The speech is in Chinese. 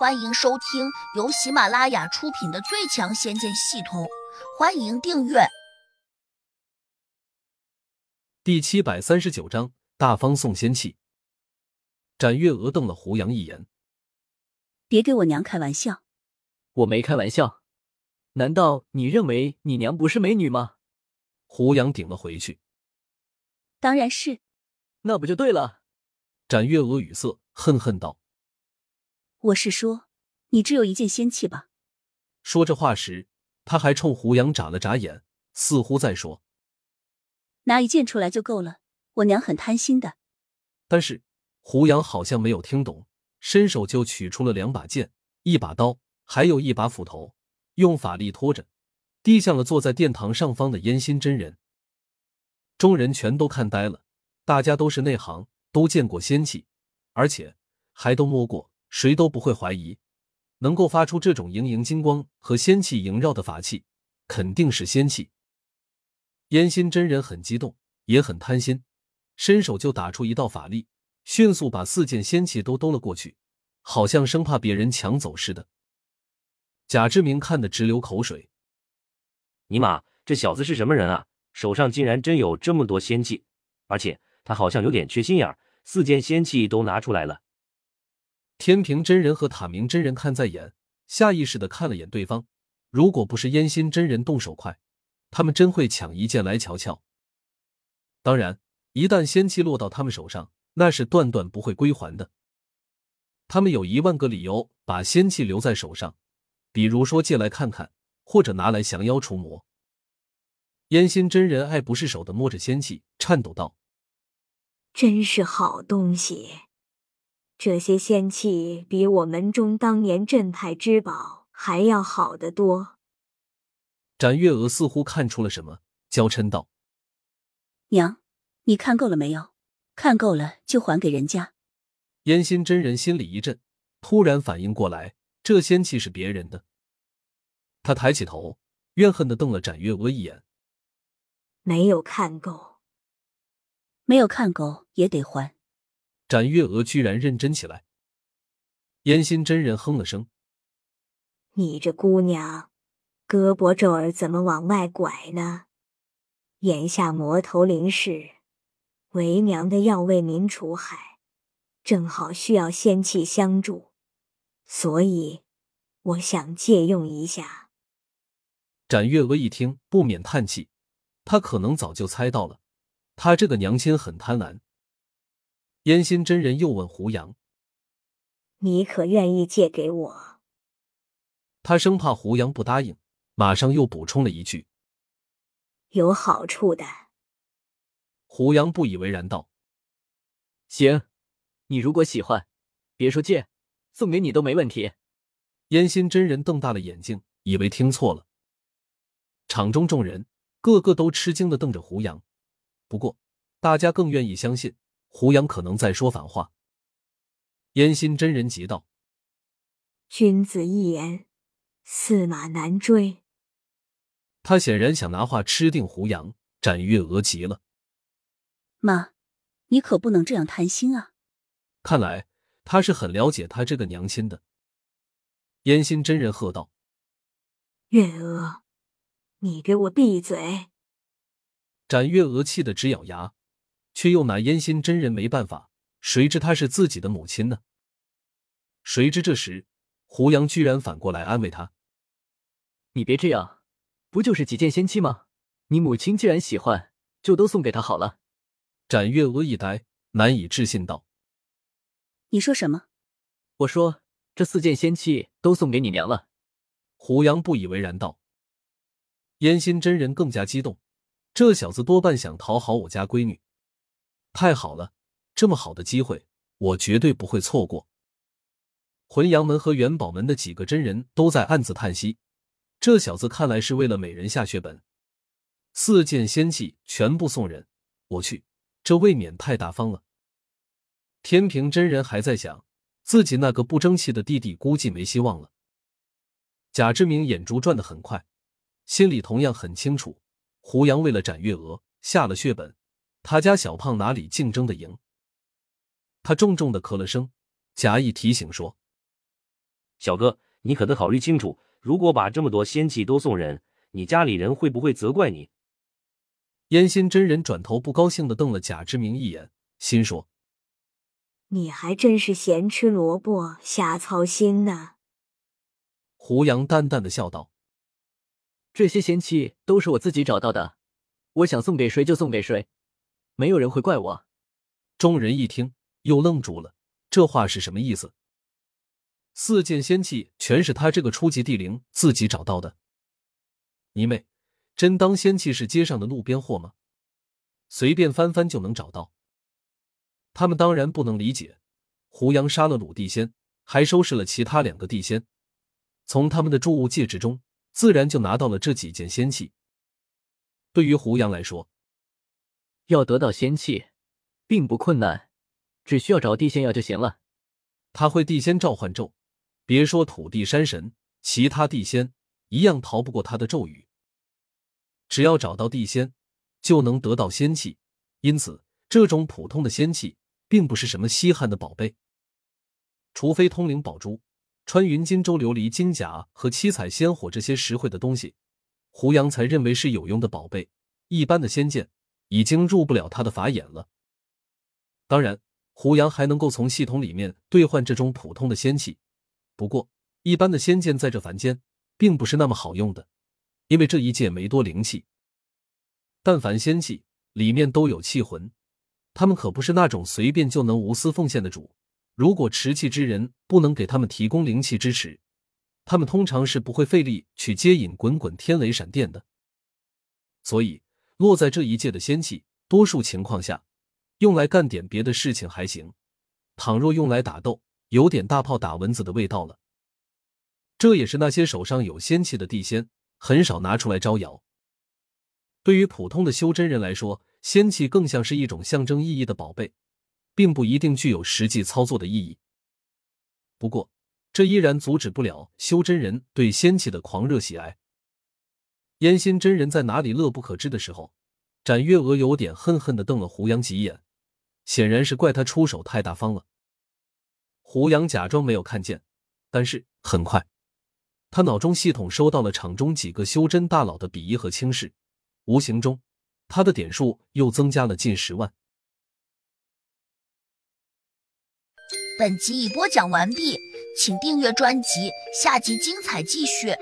欢迎收听由喜马拉雅出品的《最强仙剑系统》，欢迎订阅。第七百三十九章：大方送仙器。展月娥瞪了胡杨一眼：“别给我娘开玩笑！我没开玩笑，难道你认为你娘不是美女吗？”胡杨顶了回去：“当然是，那不就对了？”展月娥语塞，恨恨道。我是说，你只有一件仙器吧？说这话时，他还冲胡杨眨了眨眼，似乎在说：“拿一件出来就够了。”我娘很贪心的。但是胡杨好像没有听懂，伸手就取出了两把剑、一把刀，还有一把斧头，用法力拖着，递向了坐在殿堂上方的烟心真人。众人全都看呆了，大家都是内行，都见过仙器，而且还都摸过。谁都不会怀疑，能够发出这种莹莹金光和仙气萦绕的法器，肯定是仙器。烟心真人很激动，也很贪心，伸手就打出一道法力，迅速把四件仙器都兜了过去，好像生怕别人抢走似的。贾志明看得直流口水：“尼玛，这小子是什么人啊？手上竟然真有这么多仙器，而且他好像有点缺心眼儿，四件仙器都拿出来了。”天平真人和塔明真人看在眼，下意识的看了眼对方。如果不是烟心真人动手快，他们真会抢一件来瞧瞧。当然，一旦仙气落到他们手上，那是断断不会归还的。他们有一万个理由把仙气留在手上，比如说借来看看，或者拿来降妖除魔。烟心真人爱不释手的摸着仙气，颤抖道：“真是好东西。”这些仙器比我门中当年镇派之宝还要好得多。展月娥似乎看出了什么，娇嗔道：“娘，你看够了没有？看够了就还给人家。”燕心真人心里一震，突然反应过来，这仙器是别人的。他抬起头，怨恨的瞪了展月娥一眼：“没有看够，没有看够也得还。”展月娥居然认真起来，烟心真人哼了声：“你这姑娘，胳膊肘儿怎么往外拐呢？眼下魔头临世，为娘的要为民除害，正好需要仙气相助，所以我想借用一下。”展月娥一听，不免叹气，她可能早就猜到了，她这个娘亲很贪婪。烟心真人又问胡杨：“你可愿意借给我？”他生怕胡杨不答应，马上又补充了一句：“有好处的。”胡杨不以为然道：“行，你如果喜欢，别说借，送给你都没问题。”烟心真人瞪大了眼睛，以为听错了。场中众人个个都吃惊的瞪着胡杨，不过大家更愿意相信。胡杨可能在说反话。燕心真人急道：“君子一言，驷马难追。”他显然想拿话吃定胡杨。展月娥急了：“妈，你可不能这样贪心啊！”看来他是很了解他这个娘亲的。燕心真人喝道：“月娥，你给我闭嘴！”展月娥气得直咬牙。却又拿烟心真人没办法，谁知她是自己的母亲呢？谁知这时胡杨居然反过来安慰她：“你别这样，不就是几件仙器吗？你母亲既然喜欢，就都送给她好了。”展月娥一呆，难以置信道：“你说什么？”我说：“这四件仙器都送给你娘了。”胡杨不以为然道：“烟心真人更加激动，这小子多半想讨好我家闺女。”太好了，这么好的机会，我绝对不会错过。魂阳门和元宝门的几个真人都在暗自叹息，这小子看来是为了美人下血本。四件仙器全部送人，我去，这未免太大方了。天平真人还在想，自己那个不争气的弟弟估计没希望了。贾志明眼珠转得很快，心里同样很清楚，胡杨为了斩月娥下了血本。他家小胖哪里竞争的赢？他重重的咳了声，假意提醒说：“小哥，你可得考虑清楚，如果把这么多仙器都送人，你家里人会不会责怪你？烟心真人转头不高兴的瞪了贾之明一眼，心说：“你还真是咸吃萝卜瞎操心呢。”胡杨淡淡的笑道：“这些仙器都是我自己找到的，我想送给谁就送给谁，没有人会怪我。”众人一听，又愣住了，这话是什么意思？四件仙器全是他这个初级地灵自己找到的？你妹，真当仙器是街上的路边货吗？随便翻翻就能找到？他们当然不能理解。胡杨杀了鲁地仙，还收拾了其他两个地仙，从他们的注物戒指中，自然就拿到了这几件仙器。对于胡杨来说，要得到仙器，并不困难，只需要找地仙药就行了。他会地仙召唤咒。别说土地山神，其他地仙一样逃不过他的咒语。只要找到地仙，就能得到仙器。因此，这种普通的仙器并不是什么稀罕的宝贝。除非通灵宝珠、穿云金州琉璃金甲和七彩仙火这些实惠的东西，胡杨才认为是有用的宝贝。一般的仙剑已经入不了他的法眼了。当然，胡杨还能够从系统里面兑换这种普通的仙器。不过，一般的仙剑在这凡间并不是那么好用的，因为这一界没多灵气。但凡仙器里面都有气魂，他们可不是那种随便就能无私奉献的主。如果持气之人不能给他们提供灵气支持，他们通常是不会费力去接引滚滚天雷闪电的。所以，落在这一界的仙气，多数情况下用来干点别的事情还行；倘若用来打斗，有点大炮打蚊子的味道了，这也是那些手上有仙气的地仙很少拿出来招摇。对于普通的修真人来说，仙气更像是一种象征意义的宝贝，并不一定具有实际操作的意义。不过，这依然阻止不了修真人对仙气的狂热喜爱。烟心真人在哪里乐不可支的时候，展月娥有点恨恨的瞪了胡杨几眼，显然是怪他出手太大方了。胡杨假装没有看见，但是很快，他脑中系统收到了场中几个修真大佬的鄙夷和轻视，无形中，他的点数又增加了近十万。本集已播讲完毕，请订阅专辑，下集精彩继续。